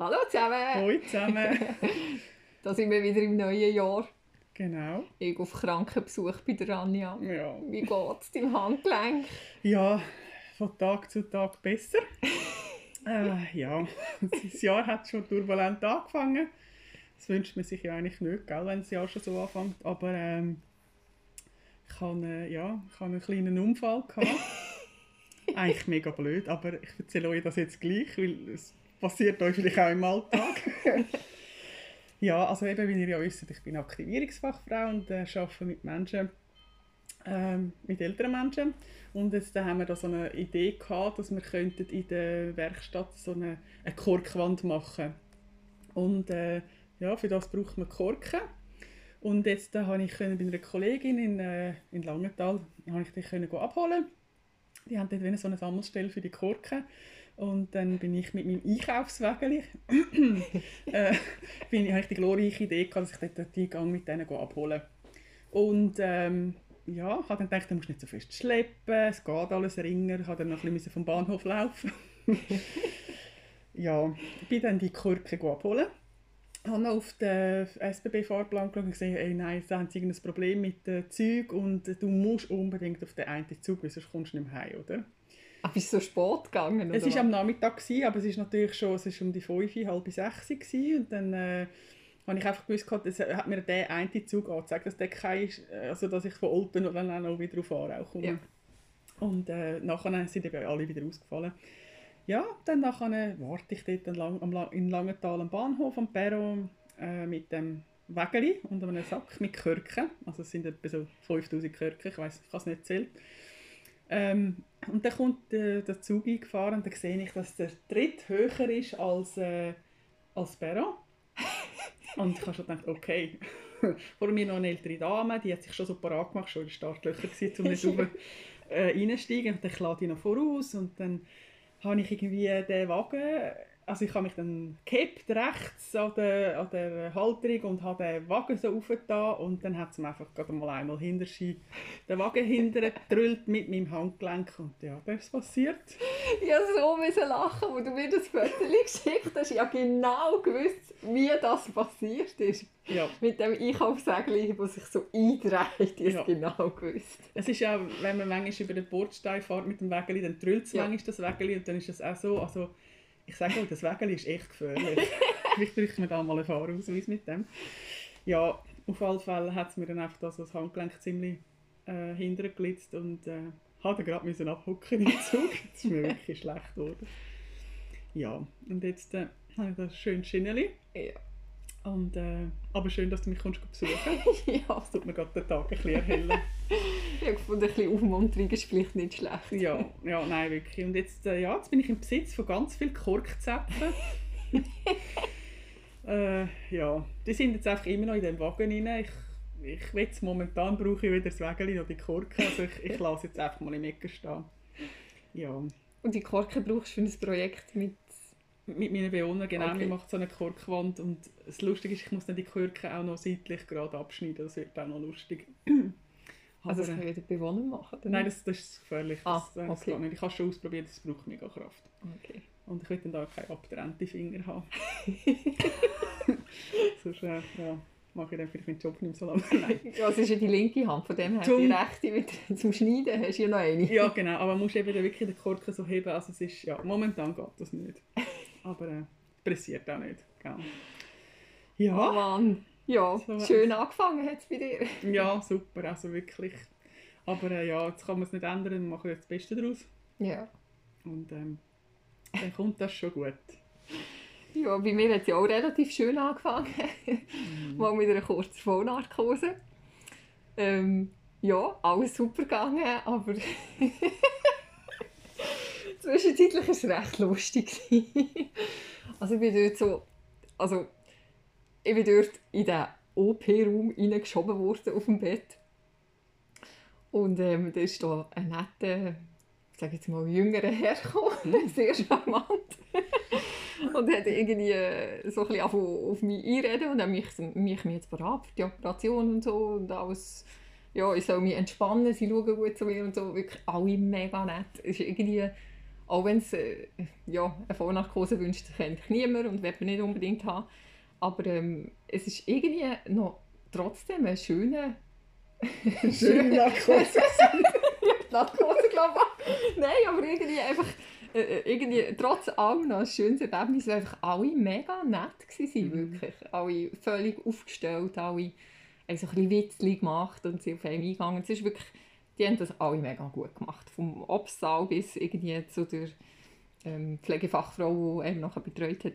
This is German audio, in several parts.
Hallo zusammen! Hallo zusammen! da sind wir wieder im neuen Jahr. Genau. Ich auf Krankenbesuch bei der Anja. Ja. Wie geht es deinem Handgelenk? Ja, von Tag zu Tag besser. äh, ja, das Jahr hat schon turbulent angefangen. Das wünscht man sich ja eigentlich nicht, gell, wenn das Jahr schon so anfängt. Aber ähm, ich hatte, äh, ja, ich einen kleinen Unfall. Gehabt. eigentlich mega blöd, aber ich erzähle euch das jetzt gleich, weil es passiert euch vielleicht auch im Alltag. ja, also eben, wie ihr ja wisst, ich bin Aktivierungsfachfrau und äh, arbeite mit Menschen, ähm, mit älteren Menschen. Und jetzt da haben wir da so eine Idee gehabt, dass wir könnten in der Werkstatt so eine, eine Korkwand machen Und äh, ja, für das braucht man Korken. Und jetzt da habe ich bei einer Kollegin in, äh, in Langenthal habe ich die können abholen. Die haben dort so eine Sammelstelle für die Korken. Und dann bin ich mit meinem Einkaufswagen, äh, bin ich, habe ich die glorreiche Idee gehabt, dass ich dort die Gang mit denen abholen Und ähm, ja, habe dann gedacht, du musst nicht so fest schleppen, es geht alles ringer, ich habe dann noch ein bisschen vom Bahnhof laufen. ja, bin dann die Korken abholen. habe noch auf den SBB-Fahrplan geschaut und gesehen, ey, nein, da haben sie ein Problem mit dem Zeug und du musst unbedingt auf den einen Zug, weil sonst kommst du nicht mehr heim, oder? Aber ist so spät gegangen? Es war am Nachmittag, gewesen, aber es ist natürlich schon es ist um die 5, halb 6 gewesen, und dann äh, habe ich einfach gewusst, dass, hat mir der eine Zug angezeigt, dass der kein ist, also dass ich von Olten dann auch wieder auf Aarau komme. Ja. Und äh, nachher sind eben alle wieder ausgefallen. Ja, dann nachher warte ich dort lang, am, in Langenthal am Bahnhof am Perron äh, mit dem Wägeli und einem Sack mit Körken. Also es sind etwa so 5000 Körken, ich weiß, ich kann es nicht zählen. Ähm, und dann kommt äh, der Zug eingefahren und dann sehe ich, dass der Tritt höher ist als, äh, als Perron. und ich habe schon gedacht, okay. Vor mir noch eine ältere Dame, die hat sich schon so parat gemacht, schon in den Startlöchern gewesen, um nicht oben äh, reinsteigen. Und dann lade ich noch voraus und dann habe ich irgendwie den Wagen also ich habe mich dann gekippt rechts an der, an der Halterung und habe den Wagen so aufgetan und dann hat es mir einfach gerade mal einmal hinter den Wagen hinterher gedrüllt mit meinem Handgelenk und ja, das ist passiert. Ich so lachen, wo du mir das Foto geschickt hast. Ich habe genau gewusst, wie das passiert ist. Ja. Mit dem Einkaufssägel, das sich so eindreht, ich ja. genau gewusst. Es ist ja, wenn man manchmal über den Bordstein fährt mit dem Wägeli, dann drüllt es ja. manchmal das Wägeli und dann ist es auch so, also ich sage euch, das Wägel ist echt gefährlich. Vielleicht bräuchte man da mal einen Fahrausweis mit dem. Ja, auf alle Fälle hat es mir dann einfach das, Handgelenk ziemlich äh, hintergelitzt und äh, hatte gerade müssen abhucken im Zug. Das ist mir wirklich schlecht geworden. Ja, und jetzt äh, habe ich das schöne Schinneli. Ja. Und, äh, aber schön, dass du mich kommst besuchen ja. Das tut mir gerade den Tag ein bisschen erhellen. ich habe gefunden, ein bisschen Aufmunterung ist vielleicht nicht schlecht. ja, ja, nein, wirklich. Und jetzt, äh, ja, jetzt bin ich im Besitz von ganz vielen Korkzäpfen. äh, ja, die sind jetzt einfach immer noch in dem Wagen rein. Ich, ich will momentan brauche ich wieder das Wägeli oder die Korken. Also ich, ich lasse jetzt einfach mal im Ecken stehen. Ja. Und die Korken brauchst du für ein Projekt mit mit meinen Bewohnern, genau, okay. macht so eine Korkwand und das Lustige ist, ich muss dann die Korken auch noch seitlich gerade abschneiden, das wird auch noch lustig. also das können wieder Bewohner machen? Oder? Nein, das, das ist gefährlich, ah, das, das okay. nicht. Ich habe es schon ausprobiert, das braucht mega Kraft. Okay. Und ich will dann da keine abgetrennte Finger haben. Sonst, äh, ja, mache ich dann vielleicht meinen Job nicht mehr so lange. ja, es ist ja die linke Hand, von dem her zum, die rechte wieder zum Schneiden hast du ja noch eine. ja, genau, aber man muss eben wirklich den Korken so heben, also es ist, ja, momentan geht das nicht. Aber äh, pressiert auch nicht. Gell? Ja. Oh Mann. Ja, so, schön angefangen hat es bei dir. ja, super, also wirklich. Aber äh, ja, jetzt kann man es nicht ändern, wir machen jetzt das Beste daraus. Ja. Und ähm, dann kommt das schon gut. Ja, bei mir hat es ja auch relativ schön angefangen. Mhm. Mal mit einer kurzen Vollnarkose. Ähm, ja, alles super gegangen, aber Zwischenzeitlich war es recht lustig. also ich bin dort so, also ich bin dort in den OP-Raum reingeschoben worden auf dem Bett. Und ähm, da ist da ein netter, ich sage jetzt mal, jüngerer Herr gekommen, sehr charmant. und hat irgendwie äh, so ein bisschen auf mich einreden und mich, mich, mich jetzt bereit für die Operation und so und alles ja, ich soll mich entspannen, sie schauen gut zu mir und so, wirklich alle mega nett. Es ist irgendwie Auch wenn es äh, ja, eine Vollnarkose wünscht sich eigentlich niemand und will man nicht unbedingt haben. Aber ähm, es ist irgendwie noch trotzdem ein schöner... Schöne Narkose. Narkose, glaube ich. Nein, aber irgendwie einfach... Äh, äh, irgendwie, trotz allem noch ein schönes Erlebnis, weil einfach alle mega nett waren, Mhm. wirklich. Alle völlig aufgestellt, alle haben so ein bisschen Witzli gemacht und sind auf einen eingegangen. Es ist wirklich, die haben das alle mega gut gemacht. Vom Obstsaal bis irgendwie zu der ähm, Pflegefachfrau, die einen nachher betreut hat.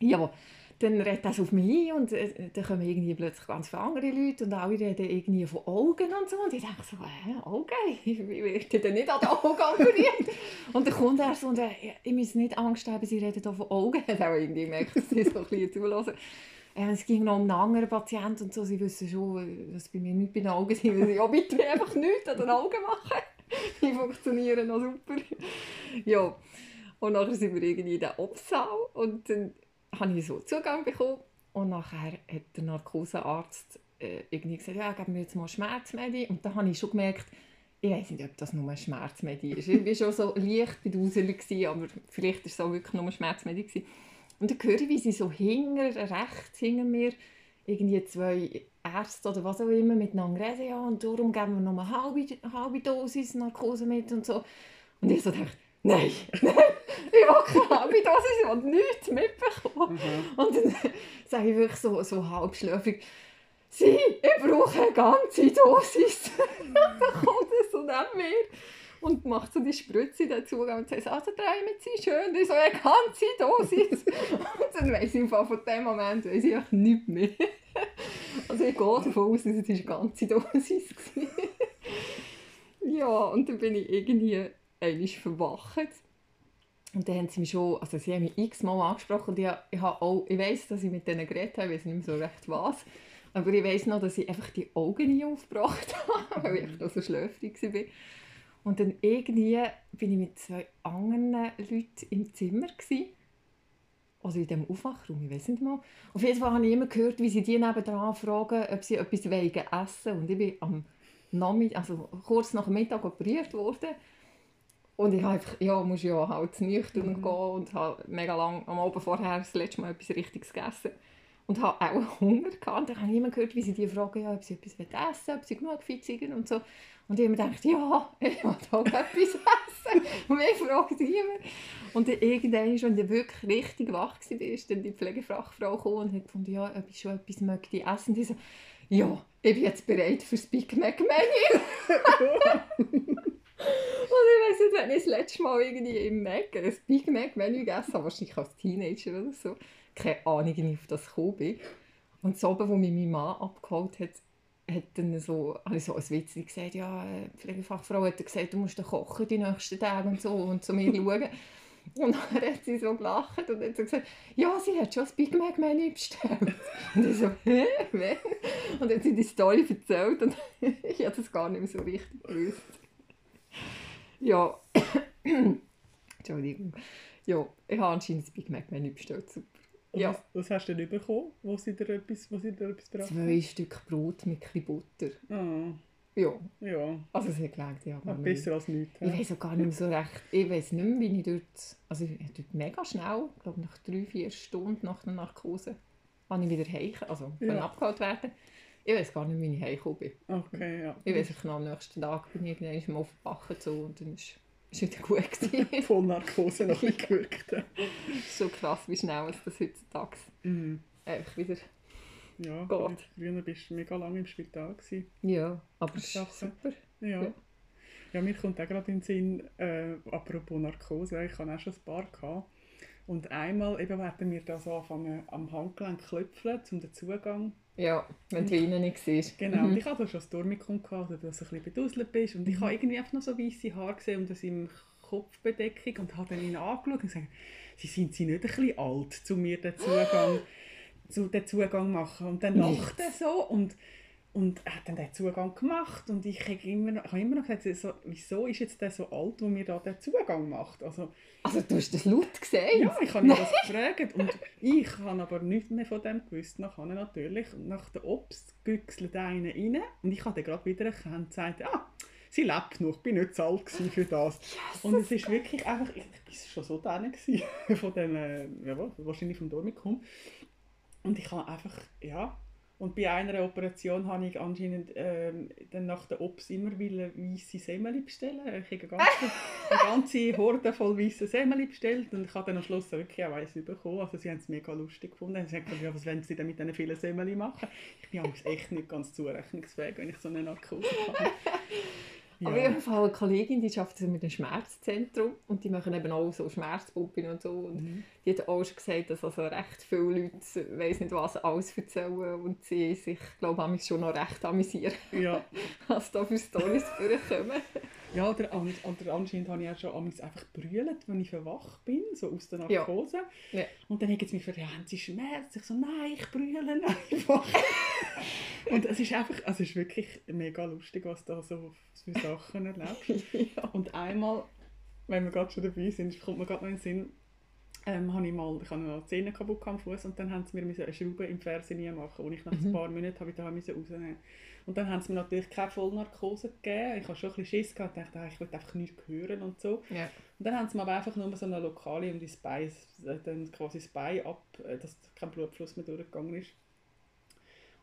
Ja, dann redet das auf mich ein und äh, dann kommen irgendwie plötzlich ganz viele andere Leute und alle reden irgendwie von Augen und so. Und ich denke so, hä, Augen? Wie wird denn nicht an den Augen operiert? und dann kommt er so und äh, ich muss nicht Angst haben, sie reden hier von Augen. Ich auch irgendwie gemerkt, dass sie so ein bisschen zulassen. Äh, es ging noch um einen anderen Patienten und so. Sie wissen schon, dass bei mir nicht bei den Augen sind. weil sie, Ja, bitte einfach nichts an den Augen machen. Die funktionieren noch super. Ja, und nachher sind wir irgendwie in den Obsaal und dann habe ich so Zugang bekommen. Und nachher hat der Narkosearzt äh, irgendwie gesagt, ja, geben wir jetzt mal Schmerzmedi. Und da habe ich schon gemerkt, ich weiß nicht, ob das nur ein Schmerzmedi ist. Ich war schon so leicht bedauselt, gewesen, aber vielleicht war es auch wirklich nur ein Schmerzmedi. Gewesen. Und dann höre ich, wie sie so hinter, rechts hinter mir, irgendwie zwei Ärzte oder was auch immer miteinander reden, ja, und darum geben wir noch eine halbe, halbe Dosis Narkose mit und so. Und ich so dachte, nein, nein, ich will keine halbe Dosis, ich will nichts mitbekommen. Mhm. Und dann sage ich wirklich so, so halbschläfrig, Sie, ich brauche eine ganze Dosis. dann kommt er so neben mir und macht so die Spritze dazu und sagt, also träumen Sie schön, ich so eine ganze Dosis. und dann weiss ich einfach von dem Moment weiss ich einfach nichts mehr. also ich gehe davon aus, dass es eine ganze Dosis war. ja, und dann bin ich irgendwie einmal verwacht. Und dann haben sie mich schon, also sie haben mich x-mal angesprochen und ich, ich, auch, ich weiss, dass ich mit denen geredet habe, ich weiss nicht mehr so recht was. Aber ich weiss noch, dass ich einfach die Augen nie aufgebracht habe, weil ich noch so schläfrig war. Und dann irgendwie bin ich mit zwei anderen Leuten im Zimmer. Gewesen. Also in diesem Aufwachraum, ich weiß nicht mal. Auf jeden Fall habe ich immer gehört, wie sie die nebenan fragen, ob sie etwas wegen essen Und ich bin am Nachmittag, also kurz nach dem Mittag operiert worden. Und ich habe einfach, ja, muss ja halt nüchtern Mhm. gehen und habe mega lang am Abend vorher das letzte Mal etwas Richtiges gegessen. Und habe auch Hunger gehabt. Und dann habe ich immer gehört, wie sie die fragen, ja, ob sie etwas essen wollen, ob sie genug fit sind und so. Und ich habe mir gedacht, ja, ich will auch etwas essen. Und mich fragt niemand. Und dann irgendwann, wenn ich wirklich richtig wach war, ist dann die Pflegefachfrau gekommen und hat gefunden, ja, ob ich schon etwas möchte essen. Und ich so, ja, ich bin jetzt bereit für das Big Mac Menü. Und ich weiss nicht, wenn ich das letzte Mal irgendwie im Mac ein Big Mac Menü gegessen habe, wahrscheinlich als Teenager oder so, keine Ahnung, wie ich auf das gekommen bin. Und so oben, wo mich mein Mann abgeholt hat, hat dann so, habe ich so ein Witz gesagt, ja, die Pflegefachfrau hat gesagt, du musst kochen die nächsten Tage und so und zu mir schauen. Und dann hat sie so gelacht und hat so gesagt, ja, sie hat schon das Big Mac Menü bestellt. Und ich so, hä, wen? Und dann hat sie die Story erzählt und ich habe das gar nicht mehr so richtig gewusst. Ja, Entschuldigung. Ja, ich habe anscheinend das Big Mac Menü bestellt. Super. Und Ja. was, was hast du denn bekommen, wo sie dir etwas, wo sie dir etwas brachten? Zwei Stück Brot mit ein Butter. Ah, Ja, ja, also es hat gelangt, ja. ah, besser als nichts. Ich weiß auch gar nicht mehr so recht. Ich weiß nicht mehr, wie ich dort... Also ich dort mega schnell, ich glaube nach drei, vier Stunden nach der Narkose, habe ich wieder heim, also Ja. ja. abgeholt werden. Ich weiß gar nicht, wie ich heimgekommen bin. Okay, ja. Ich weiß noch, am nächsten Tag bin ich irgendwann mal aufgewacht so, und dann ist es wieder gut gewesen. Voll Narkose noch bisschen gewirkt. so krass, wie schnell es das heutzutage Mhm. einfach wieder... Ja, Gott. früher bist du mega lange im Spital. Gewesen. Ja, aber ist Sachen. super. Ja. Ja. ja. mir kommt auch gerade in den Sinn, äh, apropos Narkose, ich hatte auch schon ein paar. Gehabt. Und einmal eben werden wir da so anfangen am Handgelenk klopfen, um den Zugang. Ja, wenn die Weine nicht siehst. Genau, und Mhm. ich hatte schon das Dormicum, gehabt, dass du ein bisschen beduselt bist. Und ich habe irgendwie einfach noch so weiße Haare gesehen und das im Kopfbedeckung und habe dann ihn angeschaut und gesagt, sie sind sie nicht ein bisschen alt, zu mir den Zugang, zu den Zugang machen. Und dann Nicht. lacht er so und, und er hat dann den Zugang gemacht und ich habe immer, noch- habe immer noch gesagt, so, wieso ist jetzt der so alt, wo mir da den Zugang macht? Also, Also du hast das laut gesehen? ja, ich habe ihn das gefragt und ich habe aber nichts mehr von dem gewusst. Nachher natürlich, nach der Obst güchselt einer rein und ich habe dann gerade wieder erkannt und gesagt, ah, sie lebt noch, ich bin nicht zu alt gewesen für das. Yes. Und es ist wirklich einfach, ich, war schon so dran von dem, äh, ja, wahrscheinlich vom Dormicum. Und ich habe einfach, ja, und bei einer Operation habe ich anscheinend ähm, dann nach der Ops immer weiße Semmel bestellen. Ich habe eine ganze, eine ganze Horde voll weiße Semmel bestellt und ich habe dann am Schluss wirklich auch weiss bekommen. Also sie haben es mega lustig gefunden. Sie haben gesagt, ja, was wollen sie denn mit diesen vielen Semmel machen? Ich bin echt nicht ganz zurechnungsfähig, wenn ich so eine Narkose habe. Ja. Aber ich habe eine Kollegin, die arbeitet mit einem Schmerzzentrum und die machen eben auch so Schmerzpuppen und so. Und mhm. Die hat auch schon gesagt, dass also recht viele Leute, weiß nicht was, alles erzählen und sie sich, glaube ich, schon noch recht amüsieren, ja. was da für Storys vorkommen. Ja, oder, oder anscheinend habe ich auch schon einfach brüllt, wenn ich verwacht bin, so aus der Narkose. Ja. Ja. Und dann haben sie mich gefragt, ja, haben sie Schmerz? Ich so, nein, ich brülle einfach. und es ist einfach, also es ist wirklich mega lustig, was da so für Sachen erlebst. ja. Und einmal, wenn wir gerade schon dabei sind, kommt mir gerade noch in den Sinn, ähm, habe ich mal, ich noch die Zähne kaputt am Fuß und dann haben sie mir eine Schraube im Fernsehen machen und ich nach mhm. ein paar Monaten habe ich da rausnehmen und dann haben sie mir natürlich keine Vollnarkose gegeben. Ich habe schon ein bisschen Schiss gehabt, dachte, ah, ich will einfach nichts hören und so. Yeah. Und dann haben sie mir aber einfach nur so eine Lokale um die Bein, äh, dann quasi das Bein ab, äh, dass kein Blutfluss mehr durchgegangen ist.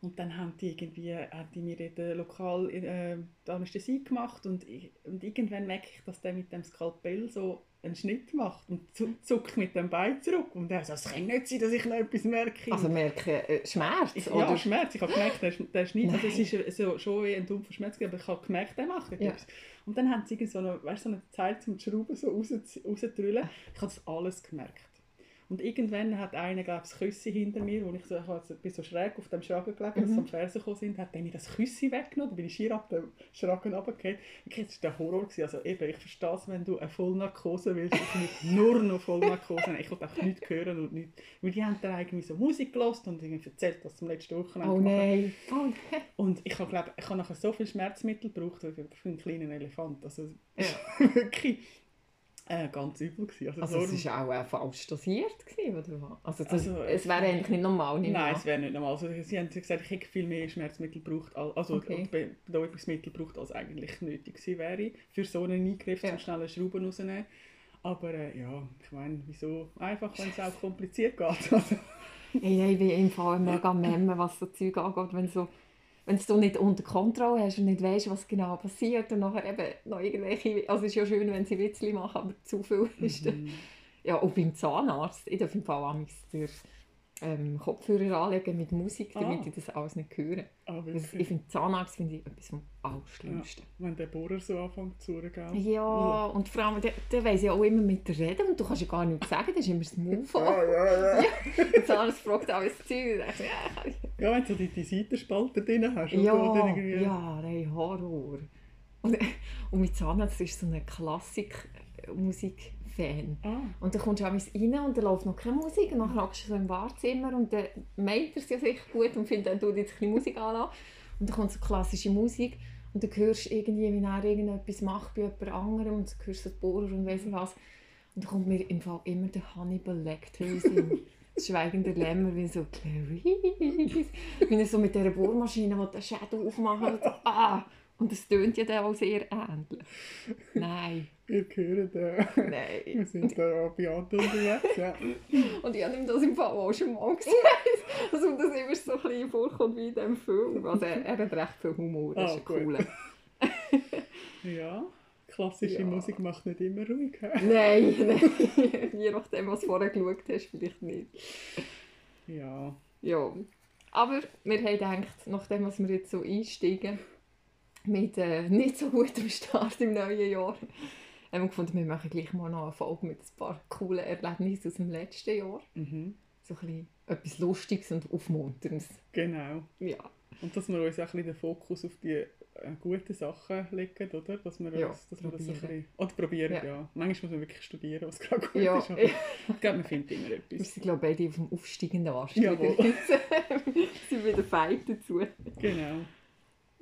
Und dann haben die irgendwie, haben die mir den lokal äh, Anästhesie gemacht und, ich, und irgendwann merke ich, dass der mit dem Skalpell so einen Schnitt macht und zuckt mit dem Bein zurück. Und er sagt, es kann nicht sein, dass ich noch etwas merke. Also merke äh, Schmerz? Ich, oder? Ja, Schmerz. Ich habe gemerkt, der, der Schnitt, also es ist so, schon ein dumpfer Schmerz, aber ich habe gemerkt, der macht etwas. Ja. Und dann haben sie so eine, weißt, so eine Zeit zum Schrauben so raus, rauszudrüllen. Ich habe das alles gemerkt. Und irgendwann hat einer, glaube ich, Küssi hinter mir, wo ich so, ich bin so schräg auf dem Schragen gelegen, mhm. als sie am Fernsehen gekommen sind, hat der mir das Küssi weggenommen, da bin ich schier ab dem Schragen runtergefallen. Das war der Horror. Gewesen. Also eben, ich verstehe es, wenn du eine Vollnarkose willst, ich will nur noch Vollnarkose Ich wollte auch nichts hören und nichts. Weil die haben dann eigentlich so Musik gehört und irgendwie erzählt, was zum letzten Wochenende Oh nein. Oh nein. Und ich habe, glaube ich habe nachher so viel Schmerzmittel gebraucht für einen kleinen Elefant. Also ja. wirklich äh, ganz übel gewesen. Also, also es war auch äh, falsch dosiert gewesen, oder Also, das, also es wäre eigentlich nicht normal, nicht Nein, es wäre nicht normal. Also, sie haben gesagt, ich hätte viel mehr Schmerzmittel gebraucht, also okay. Betäubungsmittel gebraucht, als eigentlich nötig gewesen wäre, für so einen Eingriff, ja. zum schnellen Schrauben rausnehmen. Aber äh, ja, ich meine, wieso einfach, wenn es auch kompliziert geht. Also. ich bin im Fall mega Memme, was so Zeug angeht, wenn so wenn du nicht unter Kontrolle hast und nicht weißt, was genau passiert und nachher eben noch irgendwelche, also es ist ja schön, wenn sie Witzli machen, aber zu viel ist mhm. Ja, und beim Zahnarzt, ich darf im Fall auch den ähm, Kopfhörer anlegen mit Musik, damit ah. ich das alles nicht höre. Ah, das, ich finde Zahnarzt finde ich etwas vom Allerschlimmsten. Ja, wenn der Bohrer so anfängt zu gell? Ja, ja, und vor allem, der, der weiss ja auch immer mit der reden und du kannst ja gar nichts sagen, das ist immer das Move. Ja, ja, ja. ja. Der Zahnarzt fragt alles Zeug ja. wenn du die, die Seitenspalten drin hast. Ja, oder irgendwie... ja, nein, Horror. Und, und mit Zahnarzt ist so eine Klassikmusik Fan. Ah. Und dann kommst du rein und dann läuft noch keine Musik und dann hockst du so im Wartezimmer und dann meint er es ja sicher gut und findet, dann tut jetzt ein Musik an. Und dann kommt so klassische Musik und dann hörst du irgendwie, wie er irgendetwas macht bei jemand anderem und dann hörst du so Bohrer und weiss nicht was. Und dann kommt mir im Fall immer der Hannibal Lecter in das schweigende Lämmer, wie so Clarice, wie er so mit dieser Bohrmaschine den Shadow aufmacht. Ah! Und es tönt ja dann auch sehr ähnlich. Nein. Ihr hört äh, Nein. Wir sind da bei Anton unterwegs, ja. Und ich habe ihm das im Fall auch schon mal gesagt. Also das immer so ein bisschen vorkommt wie in diesem Film. Also er, er hat recht viel Humor, das ah, ist cool. ja, klassische ja. Musik macht nicht immer ruhig. nein, nein. Je nachdem, was du vorher geschaut hast, vielleicht nicht. Ja. Ja. Aber wir haben gedacht, nachdem wir jetzt so einsteigen, mit äh, nicht so gutem Start im neuen Jahr, haben wir gefunden, wir machen gleich mal noch eine Folge mit ein paar coolen Erlebnissen aus dem letzten Jahr. Mhm. So ein bisschen etwas Lustiges und Aufmunterndes. Genau. Ja. Und dass wir uns auch ein bisschen den Fokus auf die äh, guten Sachen legen, oder? Dass wir, ja, uns, dass wir das ein bisschen... Oder probieren, ja. ja. Manchmal muss man wirklich studieren, was gerade gut ja. ist. Aber ich glaube, man findet immer etwas. Wir sind, glaube ich, beide auf dem aufsteigenden Ast. Jawohl. Wir sind wieder fein dazu. Genau.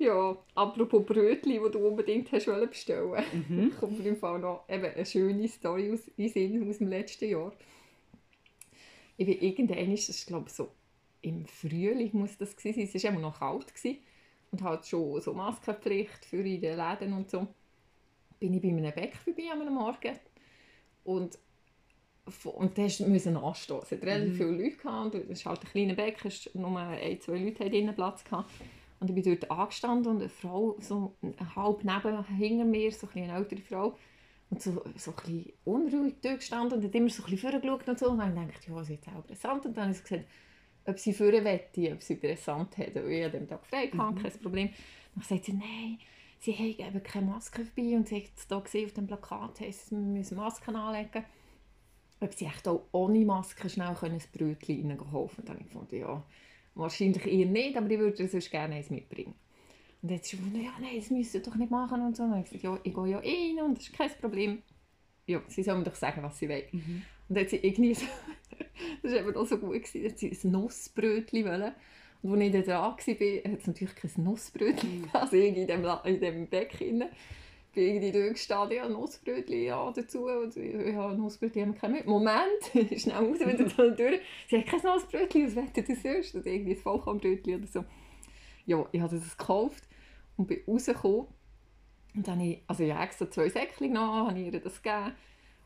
Ja, apropos Brötchen, die du unbedingt hast bestellen mhm. kommt mir im Fall noch eben eine schöne Story aus, in Sinn aus dem letzten Jahr. Ich bin irgendwann, das ist glaube ich so im Frühling muss das gewesen sein, es war immer noch kalt gewesen und halt schon so Maskenpflicht für in den Läden und so. bin ich bei einem Bäck vorbei am Morgen und und da musste anstehen. Es hat relativ Mhm. viele Leute gehabt, und es ist halt ein kleiner Bäck, nur ein, zwei Leute drinnen Platz gehabt. Und ich bin dort angestanden und eine Frau, so halb neben, hinter mir, so ein eine ältere Frau, und so, so ein bisschen unruhig dort gestanden und hat immer so ein bisschen vorgeschaut und so. Und dann habe ich ja, sie ist auch interessant. Und dann habe ich gesagt, ob sie vorne wette, ob sie interessant hat. Und ich an dem Tag frei hatte, Mhm. kein Problem. Dann sagt sie, nein, sie haben eben keine Maske dabei. Und sie hat es da gesehen auf dem Plakat, wir müssen Masken anlegen. Ob sie echt auch ohne Maske schnell können ein Brötchen reinkaufen Und dann habe ich gefunden, ja, wahrscheinlich eher nicht, aber ich würde sonst gerne eins mitbringen. Und sie gefunden, ja, nein, das müsst ihr doch nicht machen und so. Und ich gesagt, ja, ich gehe ja rein und das ist kein Problem. Ja, sie sollen mir doch sagen, was sie wollen. Mhm. Und dann hat sie irgendwie so, das war eben auch so gut, gewesen, hat sie ein Nussbrötchen wollen. Und als ich dann dran war, hat es natürlich kein Nussbrötchen Mhm. Also ich in dem, in dem Bäck drin. Bin irgendwie dort gestanden, ja, Nussbrötchen ja, dazu. Und ich, ja, Nussbrötchen haben wir keine mit. Moment, schnell raus, wieder so durch. Sie hat kein Nussbrötchen, was wollt ihr das sonst? Oder irgendwie ein Vollkornbrötchen oder so. Ja, ich habe das gekauft und bin rausgekommen. Und dann habe ich, also ich habe extra zwei Säckchen genommen, habe ich ihr das gegeben.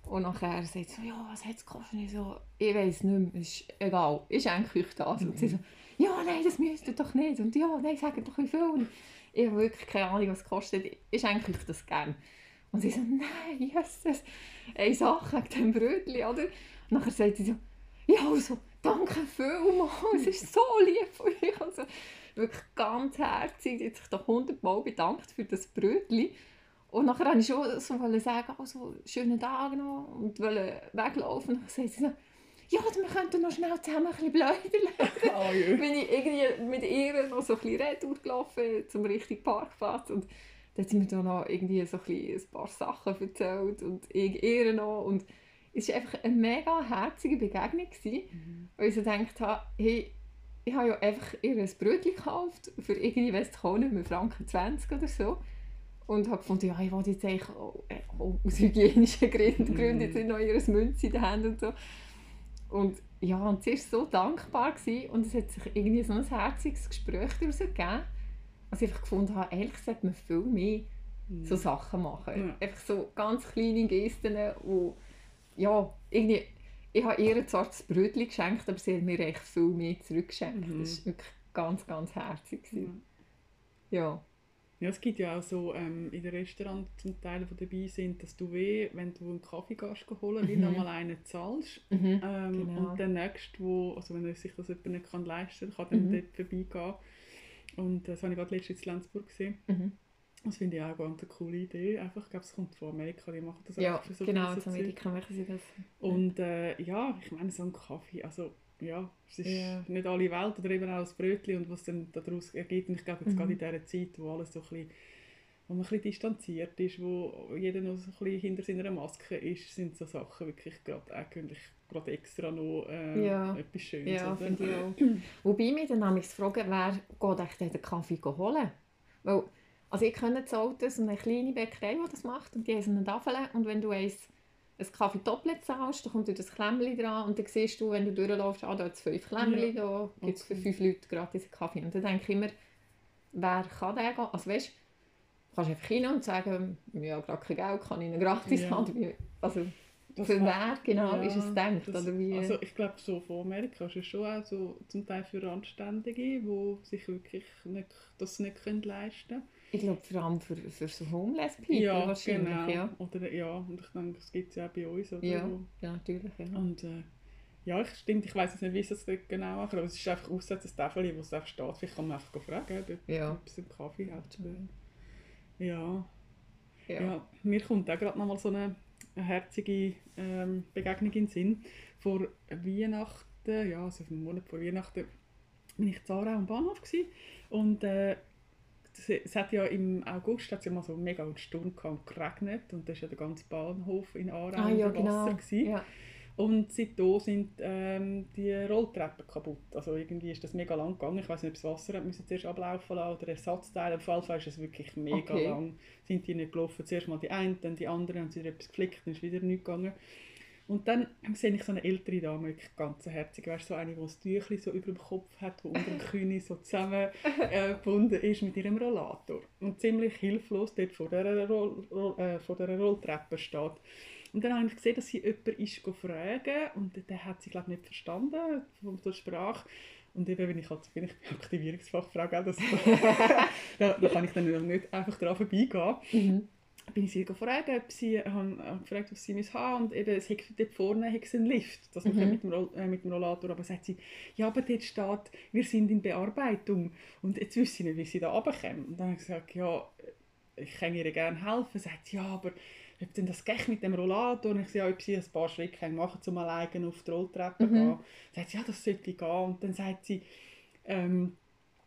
Und nachher sagt sie so, ja, was hat es gekostet? Und ich so, ich weiß nicht mehr, ist egal, ist eigentlich das. Und sie so, ja, nein, das müsst ihr doch nicht. Und ja, nein, sag doch wie viel. Und ich habe wirklich keine Ahnung, was es kostet. Ist eigentlich das gern? Und sie so, nein, Jesus, eine Sache wegen dem Brötchen, oder? Und nachher sagt sie so, ja, also, danke vielmals, es ist so lieb von euch. Also, wirklich ganz herzig, sie hat sich da hundertmal bedankt für das Brötchen. Und nachher wollte ich schon so sagen, also, schönen Tag noch und wollte weglaufen. Und dann sagt sie so, ja, wir könnten noch schnell zusammen ein bisschen bläudern. Oh, jö. bin ich irgendwie mit ihr noch so ein bisschen Retour gelaufen zum richtigen Parkplatz und dann sie mir da noch irgendwie so ein, bisschen ein paar Sachen erzählt und ich ihr noch und es war einfach eine mega herzige Begegnung, gewesen, weil ich so gedacht habe, hey, ich habe ja einfach ihr ein Brötchen gekauft für irgendwie, weiss ich auch nicht mehr, Franken 20 oder so und habe gefunden, ja, ich wollte jetzt eigentlich auch, äh, auch aus hygienischen Gründen, Gründen jetzt nicht noch ihr Münze in der Hand und so und ja, und sie war so dankbar gewesen, und es hat sich irgendwie so ein herziges Gespräch daraus gegeben, dass ich einfach gefunden habe, ehrlich sollte man viel mehr so Sachen machen. Ja. Einfach so ganz kleine Gesten, wo, ja, irgendwie, ich habe ihr zwar das Brötchen geschenkt, aber sie hat mir echt viel mehr zurückgeschenkt. Mhm. Das war wirklich ganz, ganz herzig. Gewesen. Ja. Ja, es gibt ja auch so ähm, in den Restaurants zum Teil, die dabei sind, dass du weh, wenn du einen Kaffee gehst holen, wie Mhm. nochmal einen zahlst. Mhm. Ähm, Genau. Und der nächste, wo, also wenn er sich das jemand nicht kann leisten kann, kann dann Mhm. dort vorbeigehen. Und das habe ich gerade letztens in Lenzburg gesehen. Mhm. Das finde ich auch ganz eine coole Idee. Einfach, ich glaube, es kommt von Amerika, die machen das Ja, einfach für so genau, gewisse in Zeug. Amerika machen sie das. Und äh, ja, ich meine, so ein Kaffee, also ja, es ist Ja. nicht alle Welt oder eben auch das Brötchen und was dann daraus ergibt. Und ich glaube, jetzt Mhm. gerade in dieser Zeit, wo alles so ein bisschen, wo man ein bisschen distanziert ist, wo jeder noch so ein bisschen hinter seiner Maske ist, sind so Sachen wirklich gerade eigentlich gerade extra noch äh, Ja. etwas Schönes. Ja, finde ich auch. Wobei mich dann nämlich fragen, wer geht echt den Kaffee holen? Weil, also ich kenne das Auto, so eine kleine Bäckerei, die das macht, und die haben eine Tafel, und wenn du eins, ein Kaffee doppelt zahlst, dann kommt das Klemmchen dran, und dann siehst du, wenn du durchläufst, ah, da hat es fünf Klemmchen, da gibt es für fünf Leute gratis einen Kaffee. Und dann denke ich immer, wer kann den gehen? Also weißt du, kannst einfach rein und sagen, ja, gerade kein Geld, kann ich ihn gratis Ja. haben. Also, Das für wer genau ja, ist es gedacht? das- oder wie? Also ich glaube, so von Amerika ist es schon auch so zum Teil für Anständige, die sich wirklich nicht, das nicht können leisten können. Ich glaube vor allem für, für so Homeless People Ja, wahrscheinlich, genau. ja. Oder, ja, und ich denke, das gibt es ja auch bei uns. Oder? Ja, ja, natürlich. Ja. Und äh, ja, ich, stimmt, ich weiß jetzt nicht, wie sie das genau machen, aber es ist einfach ausgesetzt, das Tafel, wo es einfach steht. Vielleicht kann man einfach fragen, ob Ja. es einen Kaffee hat. Ja. Ja. Ja. mir kommt auch gerade nochmal so eine, herzige ähm, Begegnung in den Sinn. Vor Weihnachten, ja, also einen Monat vor Weihnachten, bin ich in Zara am Bahnhof gewesen. und äh, es hat ja im August hat's ja mal so mega einen Sturm gehabt und geregnet und da war ja der ganze Bahnhof in Aarau Ah ja, unter Wasser. genau. Gewesen. Ja. Und seitdem sind ähm, die Rolltreppen kaputt. Also irgendwie ist das mega lang gegangen. Ich weiß nicht, ob das Wasser hat müssen zuerst ablaufen lassen oder Ersatzteile. Auf jeden Fall ist es wirklich mega Okay. lang. Sind die nicht gelaufen. Zuerst mal die einen, dann die anderen, haben sie etwas geflickt, dann ist wieder nichts gegangen. Und dann sehe ich so eine ältere Dame, wirklich ganz herzig, weißt, so eine, die das Tüchlein so über dem Kopf hat, die unter dem Knie so zusammengebunden äh, ist mit ihrem Rollator. Und ziemlich hilflos dort vor dieser, Roll, Roll, äh, vor dieser Rolltreppe steht. Und dann habe ich gesehen, dass sie jemanden ist fragen und der hat sie glaube ich, nicht verstanden von der Sprache. Und eben, wenn ich halt bin, ich bin Aktivierungsfachfrau, gell, das, da, da kann ich dann nicht einfach daran vorbeigehen. Mhm bin ich sie gefragt, ob sie, haben, gefragt, ob sie haben und eben, es hat dort vorne hat einen Lift, dass man mhm. mit, dem äh, mit dem Rollator, aber sagt sie, ja, aber dort steht, wir sind in Bearbeitung und jetzt wissen sie nicht, wie sie da runterkommen. Und dann habe ich gesagt, ja, ich kann ihr gerne helfen. Sagt sie, ja, aber ob denn das geht mit dem Rollator? Und ich sage, ja, ob sie ein paar Schritte machen können, um alleine auf die Rolltreppe zu mhm. gehen. Sagt sie, ja, das sollte gehen. Und dann sagt sie, ähm,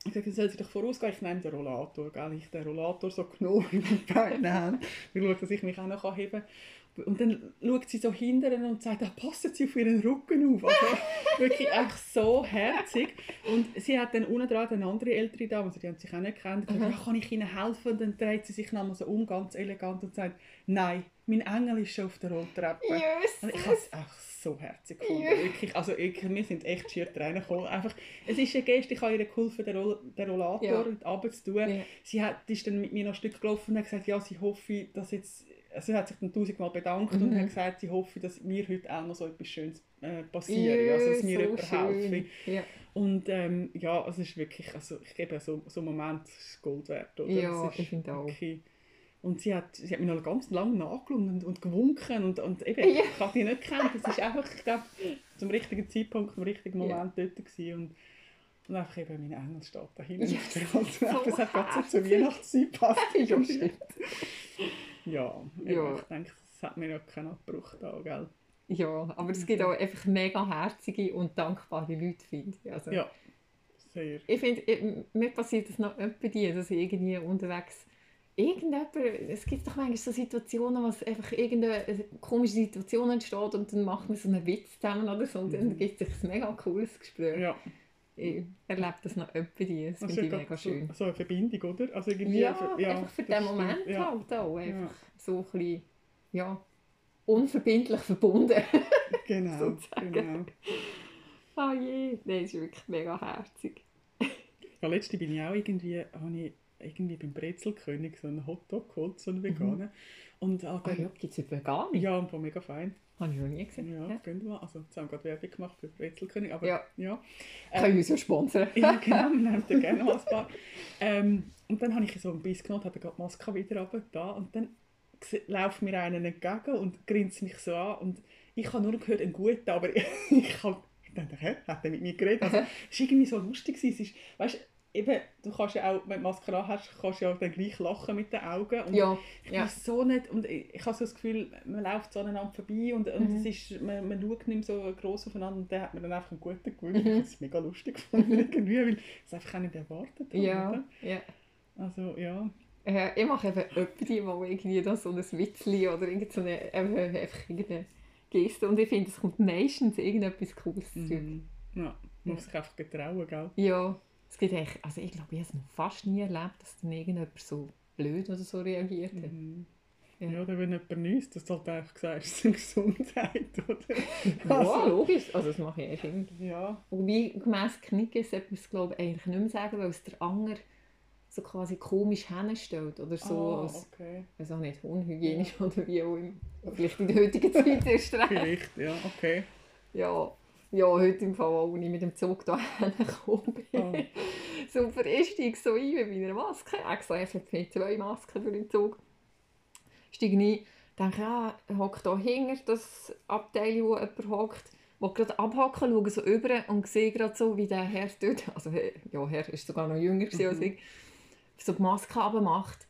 ich sage, soll sie doch vorausgehen, ich nehme den Rollator. Gell? Ich den Rollator so genommen in die Beine Ich schaue, dass ich mich auch noch heben kann. Und dann schaut sie so hinterher und sagt, ah, passen Sie auf Ihren Rücken auf. Also wirklich einfach so herzig. Und sie hat dann unten dran eine andere ältere Dame, also die haben sich auch nicht gekannt, gesagt, ja, kann ich Ihnen helfen? Und dann dreht sie sich nochmal so um, ganz elegant und sagt, nein, mein Engel ist schon auf der Rolltreppe. Yes. Und ich habe es einfach so herzig gefunden. Yeah. Wirklich, also ich, wir sind echt schier Tränen gekommen. Einfach, es ist eine Geste, ich habe ihr geholfen, den, Roll, den Rollator ja. runter zu tun. Yeah. Sie hat, ist dann mit mir noch ein Stück gelaufen und hat gesagt, ja, sie hoffe, dass jetzt also sie hat sich dann tausendmal bedankt mhm. und hat gesagt, sie hoffe, dass mir heute auch noch so etwas Schönes äh, passiert, yeah, also dass mir so jemand helfe. Yeah. Und ähm, ja, es ist wirklich, also ich gebe so, so einen Moment, ist Gold wert. Oder? Ja, ich finde auch. Und sie hat, sie hat mich noch ganz lange nachgeschaut und, und gewunken und, und eben, ja. ich habe sie nicht gekannt. Es war einfach, ich glaube, zum richtigen Zeitpunkt, im richtigen Moment ja. dort gewesen. Und, und einfach eben mein Engel steht da hinten ja, auf der Hand. So das hat gerade so zur Weihnachtszeit gepasst. ja, stimmt. ja, ja. ich denke, es hat mir ja keinen Abbruch da, gell? Ja, aber es gibt auch einfach mega herzige und dankbare Leute, finde ich. Also, ja, sehr. Ich finde, mir passiert das noch bei dir, dass ich irgendwie unterwegs irgendjemand, es gibt doch manchmal so Situationen, wo einfach irgendeine komische Situation entsteht und dann macht man so einen Witz zusammen oder so und dann mhm. gibt es sich ein mega cooles Gespräch. Ja. Ich erlebe das noch bei dir, das finde ich mega schön. So, so, eine Verbindung, oder? Also irgendwie ja, für, ja, einfach für den Moment ja. halt auch. Einfach ja. so ein bisschen, ja, unverbindlich verbunden. Genau, genau. Oh je, das ist wirklich mega herzig. Ja, letzte bin ich auch irgendwie, habe ich irgendwie beim Brezelkönig so einen Hotdog geholt, so einen veganen. Mhm. Und ah, dann, ja, gibt es vegan? Ja, und war mega fein. Habe ich noch nie gesehen. Ja, ja. wir Also, jetzt haben wir gerade Werbung gemacht für Brezelkönig, aber ja. ja. Ähm, Können wir uns ja sponsern. ja, genau, wir nehmen da gerne mal ein paar. Ähm, und dann habe ich so einen Biss genommen, habe gerade die Maske wieder runter da und dann läuft mir einer entgegen und grinst mich so an und ich habe nur gehört, ein guter, aber ich habe gedacht, hä, hat er mit mir geredet? Also, es war irgendwie so lustig. Es ist, weißt, eben, du kannst ja auch, wenn du Maske hast, kannst du ja auch dann gleich lachen mit den Augen. Und ja, ich ja. so nicht, und ich, ich habe so das Gefühl, man läuft so aneinander vorbei und, und mhm. es ist, man, man schaut nicht so gross aufeinander und dann hat man dann einfach einen guten gewünscht. Mhm. Das ist mega lustig gefunden irgendwie, weil ich es einfach auch nicht erwartet habe. Ja, ja. Also, ja. Ja, ich mache eben öfter mal irgendwie da so ein Witzli oder irgendeine, einfach irgendeine Geste und ich finde, es kommt meistens irgendetwas Cooles mhm. Ja, man muss sich einfach getrauen, gell? Ja. Es gibt echt, also ich glaube, ich habe es fast nie erlebt, dass dann irgendjemand so blöd oder so reagiert hat. Mhm. Ja. ja, oder wenn jemand nichts, dass du halt einfach sagst, es ist Gesundheit, oder? ja, also, logisch. Also das mache ich immer. Ja. Wobei, gemäss Knicken sollte man es, glaube ich, eigentlich nicht mehr sagen, weil es der Anger so quasi komisch hinstellt oder so ah, als, okay. auch nicht, unhygienisch ja. oder wie auch immer. Vielleicht in der heutigen Zeit ist es Vielleicht, ja, okay. Ja, ja, heute im Fall, als ich mit dem Zug da gekommen bin. Oh. Super, ich steige so ein mit meiner Maske, extra FFP2-Maske für den Zug. Steige ein, denke, ja, hockt hier hinter das Abteil, wo jemand hockt, will gerade abhaken, schaue so über und sehe gerade so, wie der Herr dort, also ja, Herr war sogar noch jünger mhm. als ich, so die Maske abmacht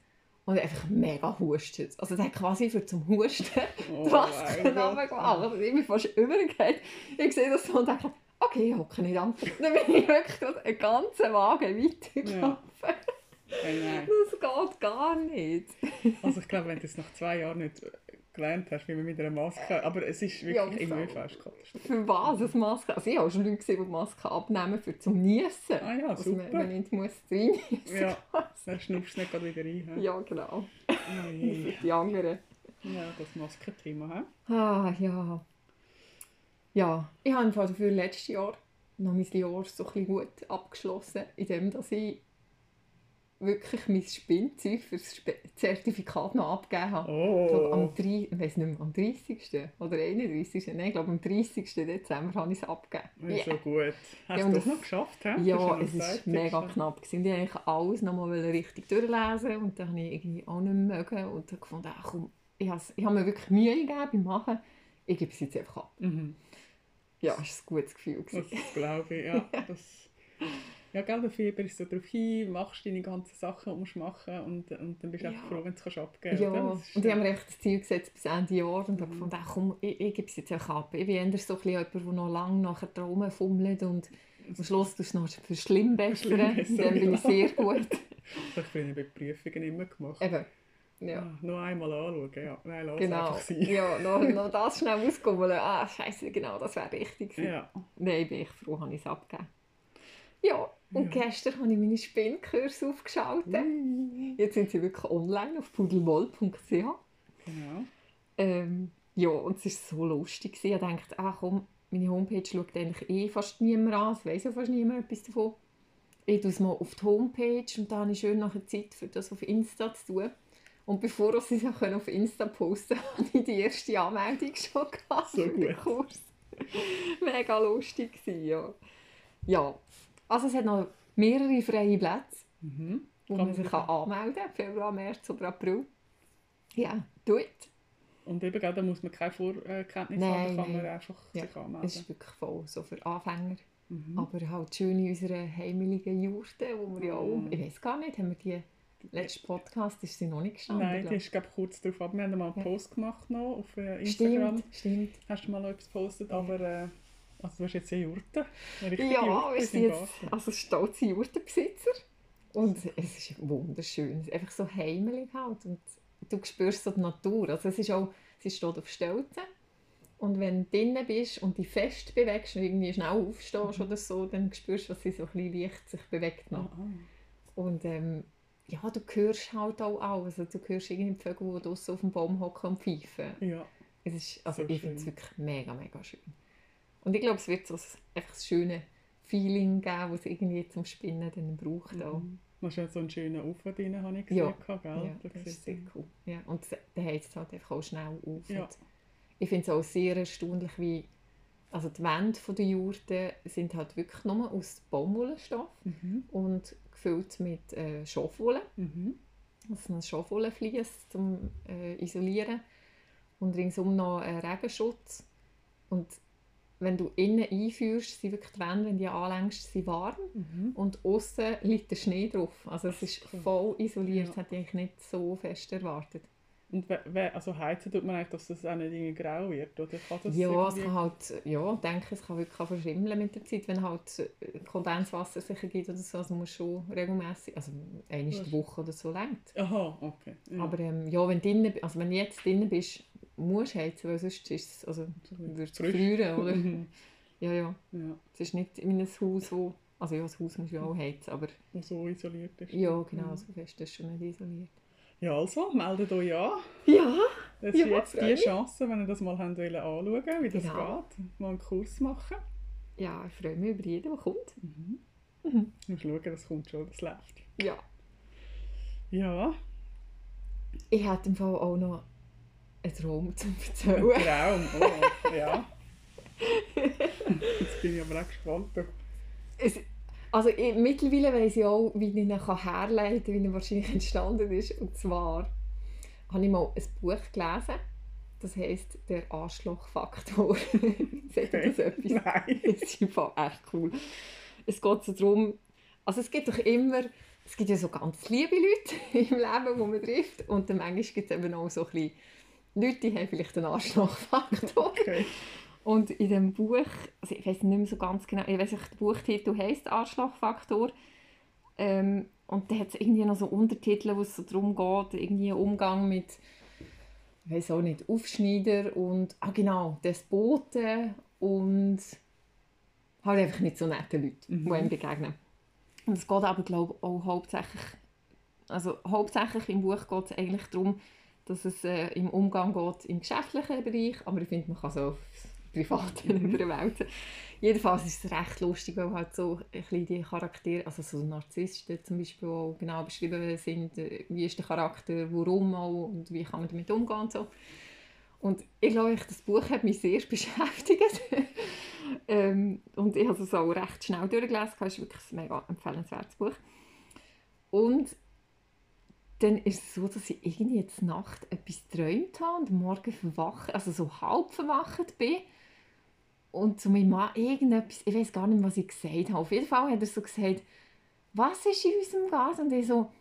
und einfach mega hustet. Also der hat quasi für zum Husten oh die Maske gemacht. Also ich bin fast übergegangen. Ich sehe das so und denke, okay, ich hocke nicht an. Dann bin ich wirklich einen ganzen Wagen weitergelaufen. Ja. Hey, das geht gar nicht. Also ich glaube, wenn du es nach zwei Jahren nicht gelernt hast, wie man mit einer Maske... Aber es ist wirklich ja, immer fast katastrophal. Für was eine Maske? Also ich habe schon Leute gesehen, die die Maske abnehmen für zum Niesen. Ah ja, also super. Also man, man nicht muss reinniesen. Ja, dann schnupfst du nicht gerade wieder rein. He? Ja, genau. Oh, für die anderen. Ja, das Maskenthema. He? Ah, ja. ja, ich habe im Fall dafür letztes Jahr noch mein Jahr so ein bisschen gut abgeschlossen, indem dass ich wirklich mein Spinnzeug für das Zertifikat noch abgegeben habe. Ich glaube, am, Oh, 3, ich weiss nicht mehr, am 30. oder 31. Nein, ich glaube, am 30. Dezember habe ich es abgegeben. das ist Yeah. so gut. Hast Ja, du das das- noch geschafft? hä? Ja, Das es war 30. mega knapp. gewesen. Ich wollte alles nochmal richtig durchlesen und dann habe ich irgendwie auch nicht mehr mögen und dann gefunden, ach komm, ich habe, ich habe mir wirklich Mühe gegeben beim Machen. Ich gebe es jetzt einfach ab. Mhm. Ja, es war ein gutes Gefühl. Das gewesen. glaube ich, ja. Das, ja, gell, der Fieber ist so darauf hin, machst deine ganzen Sachen, die du machen und, und dann bist du Ja. einfach froh, wenn du es abgeben Ja, kannst. ist und ich habe ja- mir echt das Ziel gesetzt bis Ende Jahr und habe Mhm. gefunden, ach komm, ich, ich gebe es jetzt einfach ab. Ich bin eher so ein bisschen jemand, der noch lange nachher Traum fummelt und am Schluss tust du noch für schlimm. Schlimm Dann bin ich sehr gut. Das habe ich bei Prüfungen immer gemacht. Eben, ja. Ah, noch einmal anschauen, ja. Nein, lass Genau. einfach sein. Ja, noch, noch das schnell ausgummeln. Ah, scheiße, genau, das wäre richtig gewesen. Ja. Nein, bin ich froh, habe ich es abgegeben. Ja, und Ja. gestern habe ich meine Spinnkurse aufgeschaltet. Jetzt sind sie wirklich online auf pudelmoll.ch. Genau. Ähm, ja, und es war so lustig. Ich dachte, ach komm, meine Homepage schaut eigentlich eh fast niemand an. Es weiss ja fast niemand etwas davon. Ich tue es mal auf die Homepage und dann habe ich schön nachher Zeit, für das auf Insta zu tun. Und bevor sie es auch auf Insta posten können, habe ich die erste Anmeldung schon gehabt So für den. Kurs. Mega lustig gewesen, ja. Ja, also es hat noch mehrere freie Plätze, Mhm. wo Kann man sich man kann anmelden kann, Februar, März oder April. Ja, it. Und eben, da muss man keine Vorkenntnisse Nein, haben, da kann man nein. einfach Ja, sich anmelden. Es ist wirklich voll so für Anfänger. Mhm. Aber halt schön in unserer heimeligen Jurte, wo wir ja auch, Mhm. ich weiß gar nicht, haben wir die letzten Podcast, ist sie noch nicht gestanden? Nein, die ist glaube kurz darauf ab. Wir haben mal einen Ja. Post gemacht noch auf äh, Instagram. Stimmt, stimmt. Hast du mal noch etwas gepostet, aber äh, also du hast jetzt eine Jurte. Eine Ja, Jurte wir sind jetzt also stolze Jurtenbesitzer. Und es ist wunderschön. Es ist einfach so heimelig halt. Und du spürst so die Natur. Also es ist auch, sie steht auf Stelzen. Und wenn du drinnen bist und dich fest bewegst und irgendwie schnell aufstehst Mhm. oder so, dann spürst du, was sie so ein bisschen leicht sich bewegt noch. Ah, Und ähm, ja, du hörst halt auch alles. Also, du hörst irgendwie die Vögel, die draussen auf dem Baum hocken und pfeifen. Ja, Es ist, also So ich finde es wirklich mega, mega schön. Und ich glaube, es wird so ein, einfach ein schönes Feeling geben, das es irgendwie zum Spinnen dann braucht. Auch. mhm. Du hast ja so einen schönen Ofen drin, habe ich gesehen. Ja. gehabt, Gell? Ja, Da das ist sehr cool. Ja, und dann heizt es halt einfach auch schnell auf. Ja. Ich finde es auch sehr erstaunlich, wie also die Wände der Jurte sind halt wirklich nur aus Baumwollenstoff Mhm. und gefüllt mit äh, Schafwolle. Mhm. Also ein Schafwollenflies zum äh, Isolieren und ringsum noch ein Regenschutz. Und wenn du innen einführst, sind wirklich die Wände, wenn du die anlängst, sind warm Mhm. und außen liegt der Schnee drauf. Also es ist voll isoliert, Ja. das hätte ich eigentlich nicht so fest erwartet. Und also heizen tut man eigentlich, dass das auch nicht irgendwie grau wird, oder kann das ja, es irgendwie- kann halt, ja, ich denke, es kann wirklich auch verschimmeln mit der Zeit, wenn halt äh, Kondenswasser sich gibt oder so. Also man muss schon regelmäßig, also einmal die Woche oder so längt. Aha, okay. Ja. Aber ähm, ja, wenn du drinnen, also wenn du jetzt drinnen bist, musst heizen, weil sonst ist es, also wird es gefrieren, oder? Mhm. ja, ja. Ja, Es ist nicht in einem Haus, wo, also ja, das Haus muss ja auch heizen, aber wo so isoliert ist. ja, genau, Mhm. so fest ist schon nicht isoliert. Ja, also, meldet euch an. Ja, Das Ja, ist jetzt freu die. Chance, wenn ihr das mal habt wollt anschauen wie das Genau. geht. Mal einen Kurs machen. ja, ich freue mich über jeden, der kommt. Mhm. Mhm. Du musst schauen, das kommt schon, das läuft. Ja. Ja, Ich hätte im Fall auch noch einen Traum zum ein Erzählen. Traum. Oh, ja. Jetzt bin ich aber auch gespannt. Es, also ich, mittlerweile weiss ich auch, wie ich ihn kann herleiten kann, wie er wahrscheinlich entstanden ist. Und zwar habe ich mal ein Buch gelesen, das heisst «Der Arschlochfaktor». Sagt ihr das etwas? Nein. Das ist im Fall echt cool. Es geht so darum, also es gibt doch immer, es gibt ja so ganz liebe Leute im Leben, die man trifft und dann manchmal gibt es eben auch so ein bisschen Leute, die haben vielleicht einen Arschlochfaktor. Okay. Und in dem Buch, also ich weiß nicht mehr so ganz genau, ich weiß nicht, der Buchtitel heisst Arschlochfaktor. Ähm, und da hat es irgendwie noch so Untertitel, wo es so darum geht, irgendwie Umgang mit, ich weiß auch nicht, Aufschneider und, ah genau, Despoten und halt einfach nicht so nette Leute, Mhm. die einem begegnen. Und es geht aber, glaube ich, auch hauptsächlich, also hauptsächlich im Buch geht es eigentlich darum, dass es äh, im Umgang geht im geschäftlichen Bereich, aber ich finde, man kann es auch aufs Privaten Mhm. überwälzen. Jedenfalls ist es recht lustig, weil halt so ein bisschen die Charaktere, also so Narzissten zum Beispiel auch genau beschrieben sind, äh, wie ist der Charakter, warum auch und wie kann man damit umgehen und so. Und ich glaube, das Buch hat mich sehr beschäftigt. ähm, und ich habe es auch recht schnell durchgelesen. Es ist wirklich ein mega empfehlenswertes Buch. Und dann ist es so, dass ich irgendwie jetzt Nacht etwas geträumt habe und morgen verwacht, also so halb verwacht bin. Und zu meinem Mann irgendetwas, ich weiß gar nicht, was ich gesagt habe. Auf jeden Fall hat er so gesagt, was ist in unserem Gas? Und ich so,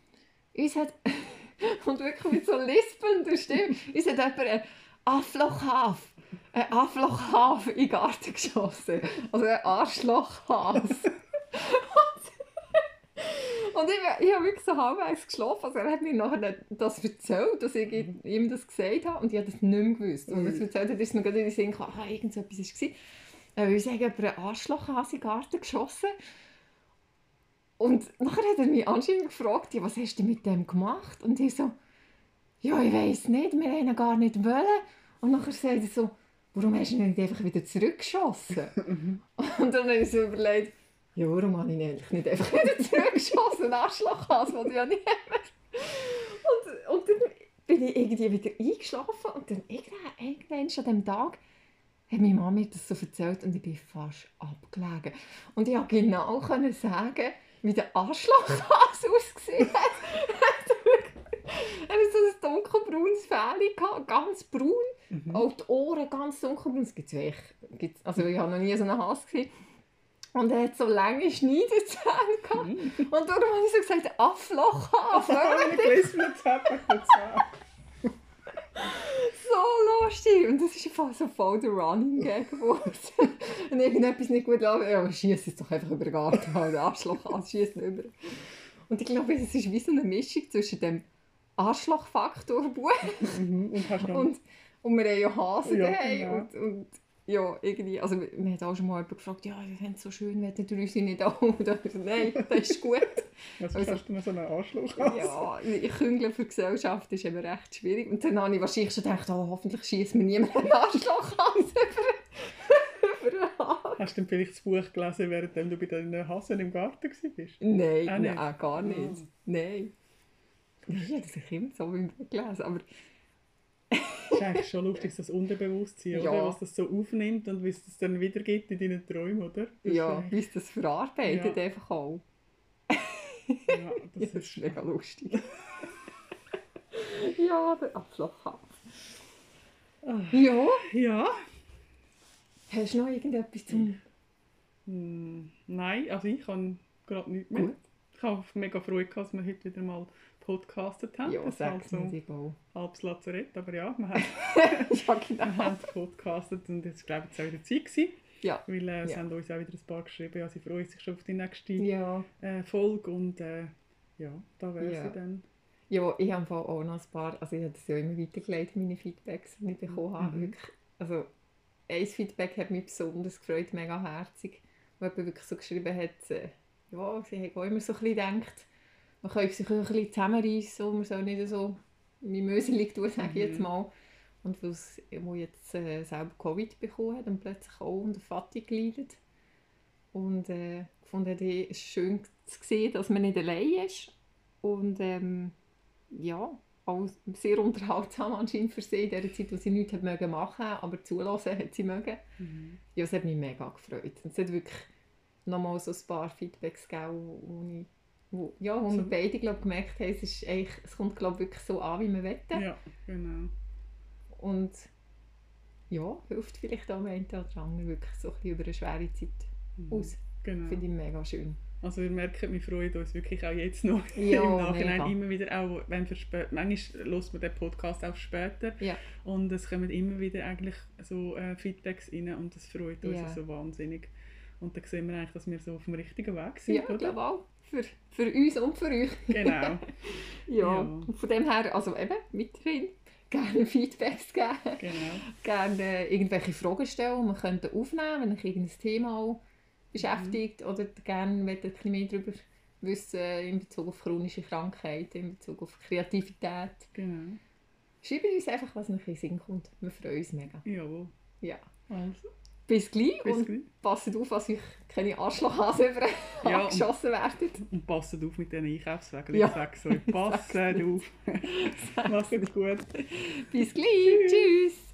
uns hat, und wirklich mit so lispelnder Stimme, uns hat jemand einen Afflochhaf, einen Afflochhaf in den Garten geschossen. Also ein Arschlochhas. Und ich, ich habe wirklich so halbwegs geschlafen. Also er hat mir nachher das erzählt, dass ich ihm das gesagt habe. Und ich habe das nicht mehr gewusst. Und als er erzählt hat, ist mir gerade in den Sinn gekommen, ah, irgend so etwas war. Äh, weil sie haben jemand einen Arschlochhase in den Garten geschossen. Und nachher hat er mich anscheinend gefragt, ja, was hast du mit dem gemacht? Und ich so, ja, ich weiß nicht, wir haben ihn gar nicht wollen. Und nachher sagt er so, warum hast du ihn nicht einfach wieder zurückgeschossen? und dann habe ich so überlegt, ja, warum habe ich ihn eigentlich nicht einfach wieder zurückgeschossen? Arschlochhase, was ich ja nicht. Und, und dann bin ich irgendwie wieder eingeschlafen und dann irgendwann, an diesem Tag hat meine Mama mir das so erzählt und ich bin fast abgelegen. Und ich konnte genau können sagen, wie der Arschlochhase ausgesehen hat. er hatte so ein dunkelbraunes Fell, gehabt, ganz braun. Mhm. Auch die Ohren ganz dunkelbraun. Das gibt's wirklich. Also ich habe noch nie so einen Hase gesehen. Und er hat so lange Schneidezähne gehabt. Mhm. Und darum habe ich so gesagt, ich jetzt so lustig. Und das ist einfach so voll der Running Gag geworden. Wenn irgendetwas nicht gut läuft, ja, schießt es doch einfach über den Garten. halt, Der Arschloch schießt über. Und ich glaube, es ist wie so eine Mischung zwischen dem Arschlochfaktor Buch Mhm. Und und, und wir haben ja Hasen Ja, daheim. genau. Und, und ja, irgendwie, also wir hat auch schon mal jemand gefragt, ja, wir fänden es so schön, wenn der Drüse nicht auch. Und ich gesagt, nein, das ist gut. Was also- hast du noch so einen Anschluss? Ja, ich Küngle für Gesellschaft ist eben recht schwierig. Und dann habe ich wahrscheinlich schon gedacht, oh, hoffentlich schießt mir niemand einen Arschloch an über, über den Hals. Hast du denn vielleicht das Buch gelesen, während du bei deinen Hasen im Garten warst? Nein, Auch nein, gar nicht. Ah. Nein. Nein, ich habe das immer so im Buch gelesen. Aber Das ist eigentlich schon lustig, das Unterbewusstsein, Ja. oder? was das so aufnimmt und wie es das dann wiedergibt in deinen Träumen, oder? Das ja, wie es das verarbeitet Ja. einfach auch. ja, Ja, das das ist mega lustig. ja, der Abschlachhals. Ah, Ja, Ja. hast du noch irgendetwas zum... Hm, nein, also ich habe gerade nichts mehr. Gut. Ich habe mega Freude gehabt, dass wir heute wieder mal podcastet haben. Ja, das ist halt so egal. halbes Lazarett, aber ja, wir haben, ja, wir genau. haben podcastet und jetzt glaube ich, jetzt auch wieder Zeit gewesen. Ja. Weil äh, es Ja. haben uns auch wieder ein paar geschrieben, ja, sie freuen sich schon auf die nächste Ja. äh, Folge und äh, ja, da wäre Ja. sie dann. Ja, ich habe auch noch ein paar, also ich habe das ja immer weitergeleitet, meine Feedbacks, die ich bekommen habe. Mhm. Wirklich, also ein Feedback hat mich besonders gefreut, mega herzig, wo jemand wirklich so geschrieben hat, äh, ja, sie haben auch immer so ein bisschen gedacht, man könnte sich ein bisschen zusammenreissen und man soll nicht so wie Möselig tun, sage ich Mhm. jetzt mal. Und weil wo jetzt äh, selber Covid bekommen hat und plötzlich auch unter Fatigue leidet. Und äh, hat, hey, es ist schön zu sehen, dass man nicht allein ist. Und ähm, ja, auch sehr unterhaltsam anscheinend für sie in der Zeit, wo sie nichts hat mögen machen aber zulassen hat sie mögen. Mhm. Ja, es hat mich mega gefreut. Und es hat wirklich nochmal so ein paar Feedbacks gegeben, wo, ja, wo So. wir beide glaub, gemerkt haben, es, ist eigentlich, es kommt glaub, wirklich so an, wie wir wollen. Ja, genau. Und ja, hilft vielleicht auch einen oder anderen wirklich so ein bisschen über eine schwere Zeit Mhm. aus. Genau. Finde ich mega schön. Also wir merken, wir freuen uns wirklich auch jetzt noch Ja, im Nachhinein mega. immer wieder auch, wenn wir spä- manchmal hört man den Podcast auch später Ja. und es kommen immer wieder eigentlich so äh, Feedbacks rein und das freut uns Ja. so wahnsinnig. Und dann sehen wir eigentlich, dass wir so auf dem richtigen Weg sind, Ja, oder? glaube auch. Für, für uns und für euch. Genau. Ja. Ja. Und von dem her, also eben, weiterhin gerne Feedbacks geben. genau. gerne irgendwelche Fragen stellen, die wir könnten aufnehmen wenn euch irgendein Thema beschäftigt oder gerne wollt ihr ein bisschen mehr darüber wissen in Bezug auf chronische Krankheiten, in Bezug auf Kreativität. Genau. Schreibt uns einfach, was euch in den Sinn kommt. Wir freuen uns mega. Jawohl. Ja. Also, Bis gleich bis und gleich. passt auf, dass euch keine Arschlochhasen über Ja, angeschossen werden. Und passt auf mit diesen Einkaufswagen. Ja. Ich sage so, passt auf. Macht's gut. Bis gleich. Tschüss.